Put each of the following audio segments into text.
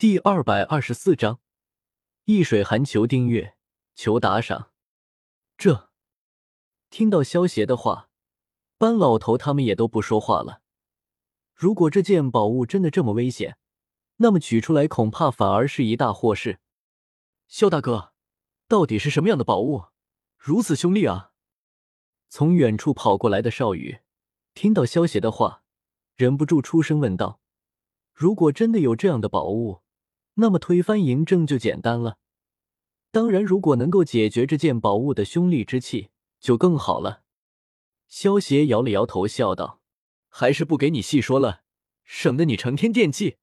第二百二十四章，易水寒求订阅，求打赏。这听到萧邪的话，班老头他们也都不说话了。如果这件宝物真的这么危险，那么取出来恐怕反而是一大祸事。萧大哥，到底是什么样的宝物，如此凶厉啊？从远处跑过来的少羽听到萧邪的话，忍不住出声问道：“如果真的有这样的宝物？”那么推翻嬴政就简单了。当然，如果能够解决这件宝物的凶戾之气，就更好了。萧邪摇了摇头，笑道：“还是不给你细说了，省得你成天惦记，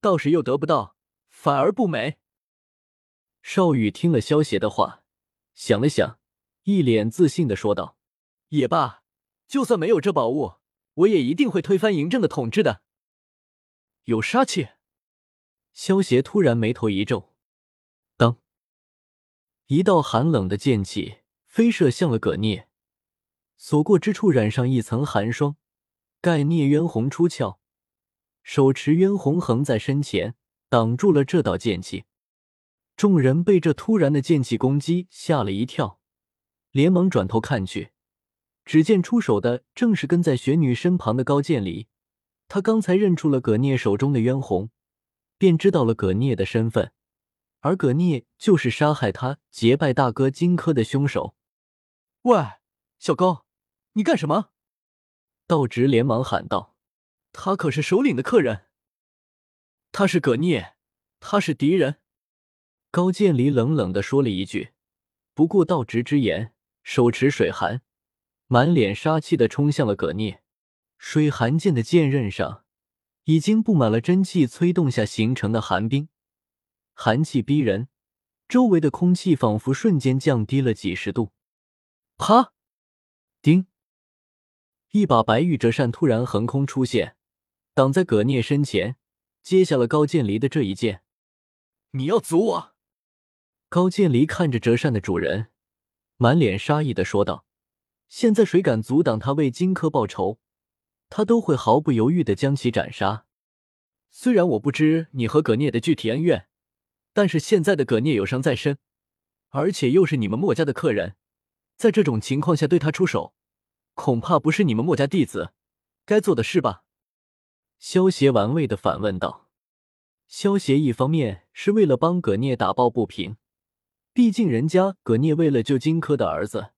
到时又得不到，反而不美。”少羽听了萧邪的话，想了想，一脸自信的说道：“也罢，就算没有这宝物，我也一定会推翻嬴政的统治的。有杀气。”萧邪突然眉头一皱，当一道寒冷的剑气飞射向了葛聂，所过之处染上一层寒霜。盖聂渊红出鞘，手持渊红横在身前，挡住了这道剑气。众人被这突然的剑气攻击吓了一跳，连忙转头看去，只见出手的正是跟在雪女身旁的高渐离。他刚才认出了葛聂手中的渊红。便知道了葛聂的身份，而葛聂就是杀害他结拜大哥荆轲的凶手。喂，小高，你干什么？道直连忙喊道：“他可是首领的客人，他是葛聂，他是敌人。”高渐离冷冷的说了一句，不顾道直之言，手持水寒，满脸杀气的冲向了葛聂。水寒剑的剑刃上。已经布满了真气催动下形成的寒冰，寒气逼人，周围的空气仿佛瞬间降低了几十度。啪！叮！一把白玉折扇突然横空出现，挡在葛聂身前，接下了高渐离的这一剑。你要阻我？高渐离看着折扇的主人，满脸杀意的说道：“现在谁敢阻挡他为荆轲报仇？”他都会毫不犹豫的将其斩杀。虽然我不知你和葛聂的具体恩怨，但是现在的葛聂有伤在身，而且又是你们墨家的客人，在这种情况下对他出手，恐怕不是你们墨家弟子该做的事吧？萧协玩味的反问道。萧协一方面是为了帮葛聂打抱不平，毕竟人家葛聂为了救荆轲的儿子，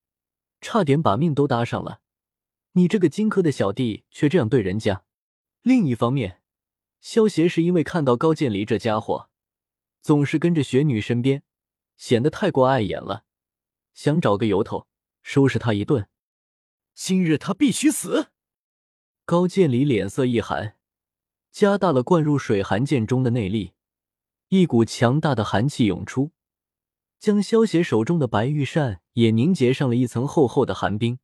差点把命都搭上了。你这个荆轲的小弟却这样对人家。另一方面，萧协是因为看到高渐离这家伙总是跟着雪女身边，显得太过碍眼了，想找个由头收拾他一顿。今日他必须死！高渐离脸色一寒，加大了灌入水寒剑中的内力，一股强大的寒气涌出，将萧协手中的白玉扇也凝结上了一层厚厚的寒冰。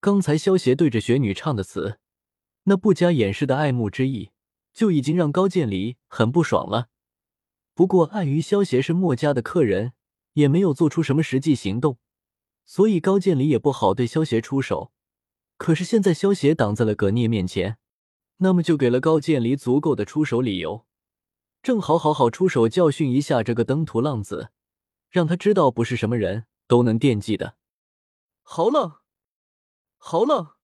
刚才萧协对着雪女唱的词，那不加掩饰的爱慕之意，就已经让高渐离很不爽了。不过碍于萧协是墨家的客人，也没有做出什么实际行动，所以高渐离也不好对萧协出手。可是现在萧协挡在了葛聂面前，那么就给了高渐离足够的出手理由，正好好好出手教训一下这个登徒浪子，让他知道不是什么人都能惦记的。好冷。好冷！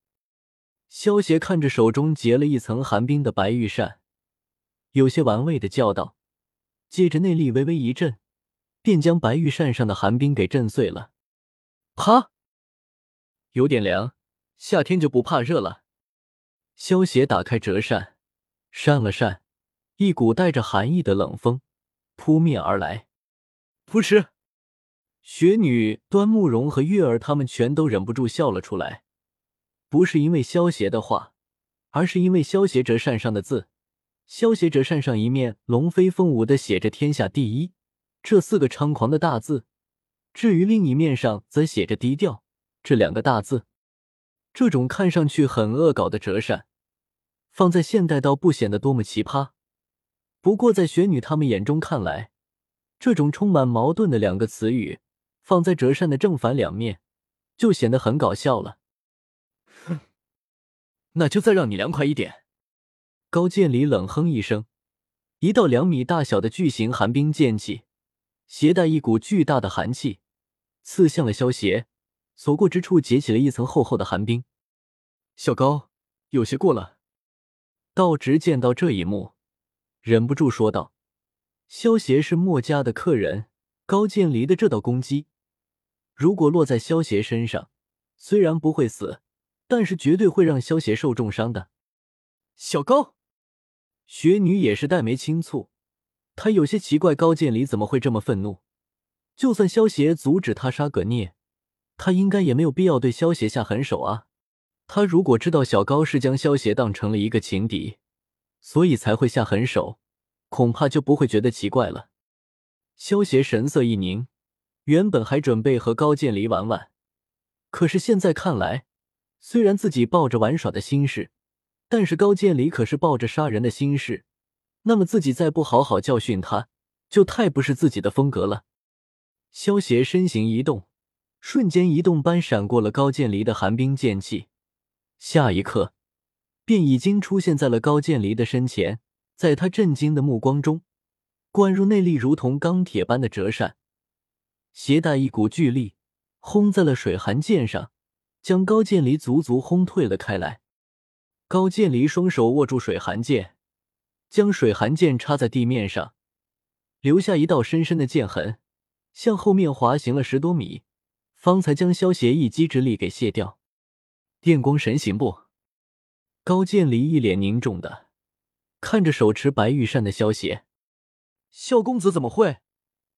萧协看着手中结了一层寒冰的白玉扇，有些玩味的叫道，接着内力微微一震，便将白玉扇上的寒冰给震碎了。啪！有点凉，夏天就不怕热了。萧协打开折扇，扇了扇，一股带着寒意的冷风扑面而来。噗嗤！雪女、端慕容和月儿他们全都忍不住笑了出来。不是因为萧协的话，而是因为萧协折扇上的字。萧协折扇上一面龙飞凤舞的写着“天下第一”这四个猖狂的大字，至于另一面上则写着“低调”这两个大字。这种看上去很恶搞的折扇，放在现代倒不显得多么奇葩。不过在雪女他们眼中看来，这种充满矛盾的两个词语放在折扇的正反两面，就显得很搞笑了。哼 那就再让你凉快一点。高渐离冷哼一声，一道两米大小的巨型寒冰剑气，携带一股巨大的寒气，刺向了萧邪，所过之处结起了一层厚厚的寒冰。小高，有些过了。道直见到这一幕，忍不住说道：“萧邪是墨家的客人，高渐离的这道攻击，如果落在萧邪身上，虽然不会死，但是绝对会让萧邪受重伤的。”小高。雪女也是黛眉轻蹙，她有些奇怪高渐离怎么会这么愤怒。就算萧邪阻止他杀葛聂，他应该也没有必要对萧邪下狠手啊。他如果知道小高是将萧邪当成了一个情敌，所以才会下狠手，恐怕就不会觉得奇怪了。萧邪神色一凝，原本还准备和高渐离玩玩，可是现在看来，虽然自己抱着玩耍的心事。但是高渐离可是抱着杀人的心事，那么自己再不好好教训他，就太不是自己的风格了。萧邪身形一动，瞬间移动般闪过了高渐离的寒冰剑气，下一刻便已经出现在了高渐离的身前。在他震惊的目光中，灌入内力如同钢铁般的折扇，携带一股巨力，轰在了水寒剑上，将高渐离足足轰退了开来。高渐离双手握住水寒剑，将水寒剑插在地面上，留下一道深深的剑痕，向后面滑行了十多米，方才将萧邪一击之力给卸掉。电光神行步，高渐离一脸凝重的看着手持白玉扇的萧邪，萧公子怎么会？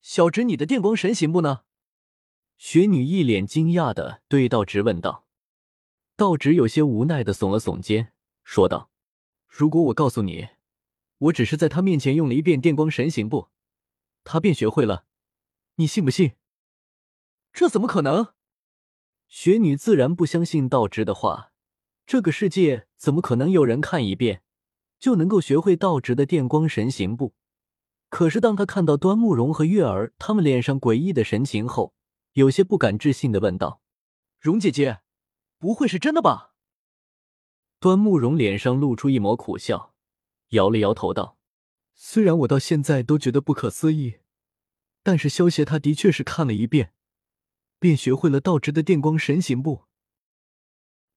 小侄你的电光神行步呢？雪女一脸惊讶的对道直问道，道直有些无奈的耸了耸肩。说道：“如果我告诉你，我只是在他面前用了一遍电光神行步，他便学会了，你信不信？”这怎么可能？雪女自然不相信道直的话。这个世界怎么可能有人看一遍就能够学会道直的电光神行步？可是当他看到端慕容和月儿他们脸上诡异的神情后，有些不敢置信的问道：“容姐姐，不会是真的吧？”端木蓉脸上露出一抹苦笑，摇了摇头道：“虽然我到现在都觉得不可思议，但是萧协他的确是看了一遍，便学会了道直的电光神行步。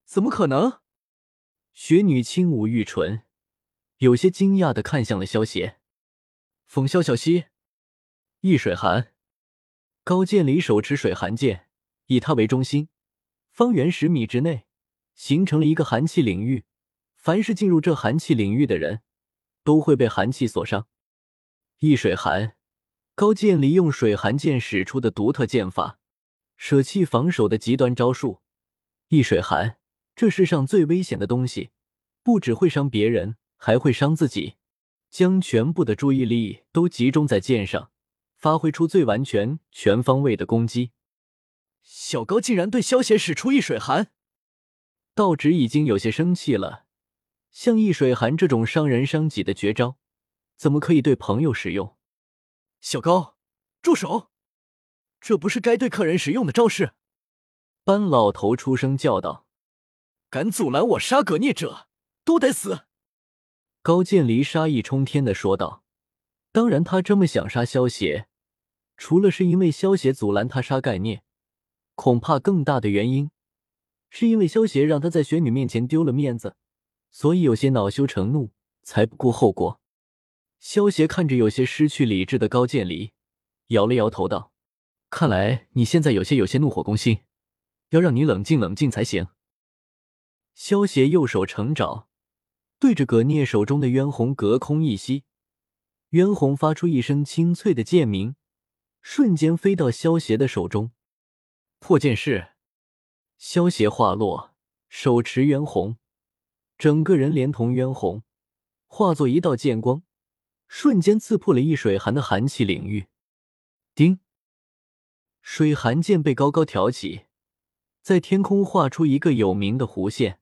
怎么可能？”雪女轻舞玉唇，有些惊讶的看向了萧协。风萧小溪，易水寒，高渐离手持水寒剑，以他为中心，方圆十米之内。形成了一个寒气领域，凡是进入这寒气领域的人，都会被寒气所伤。易水寒，高渐离用水寒剑使出的独特剑法，舍弃防守的极端招数。易水寒，这世上最危险的东西，不只会伤别人，还会伤自己。将全部的注意力都集中在剑上，发挥出最完全、全方位的攻击。小高竟然对萧邪使出易水寒！道直已经有些生气了，像易水寒这种伤人伤己的绝招，怎么可以对朋友使用？小高，住手！这不是该对客人使用的招式。班老头出声叫道：“敢阻拦我杀葛聂者，都得死！”高渐离杀意冲天的说道：“当然，他这么想杀萧邪，除了是因为萧邪阻拦他杀盖聂，恐怕更大的原因。”是因为萧邪让他在雪女面前丢了面子，所以有些恼羞成怒，才不顾后果。萧邪看着有些失去理智的高渐离，摇了摇头道：“看来你现在有些有些怒火攻心，要让你冷静冷静才行。”萧邪右手成爪，对着葛聂手中的渊红隔空一吸，渊红发出一声清脆的剑鸣，瞬间飞到萧邪的手中。破剑式。萧邪话落，手持渊红，整个人连同渊红化作一道剑光，瞬间刺破了易水寒的寒气领域。叮，水寒剑被高高挑起，在天空画出一个有名的弧线，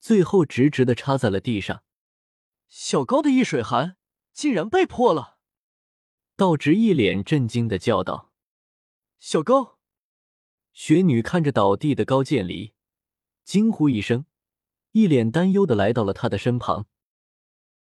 最后直直的插在了地上。小高的易水寒竟然被破了！道直一脸震惊的叫道：“小高！”雪女看着倒地的高渐离，惊呼一声，一脸担忧的来到了他的身旁。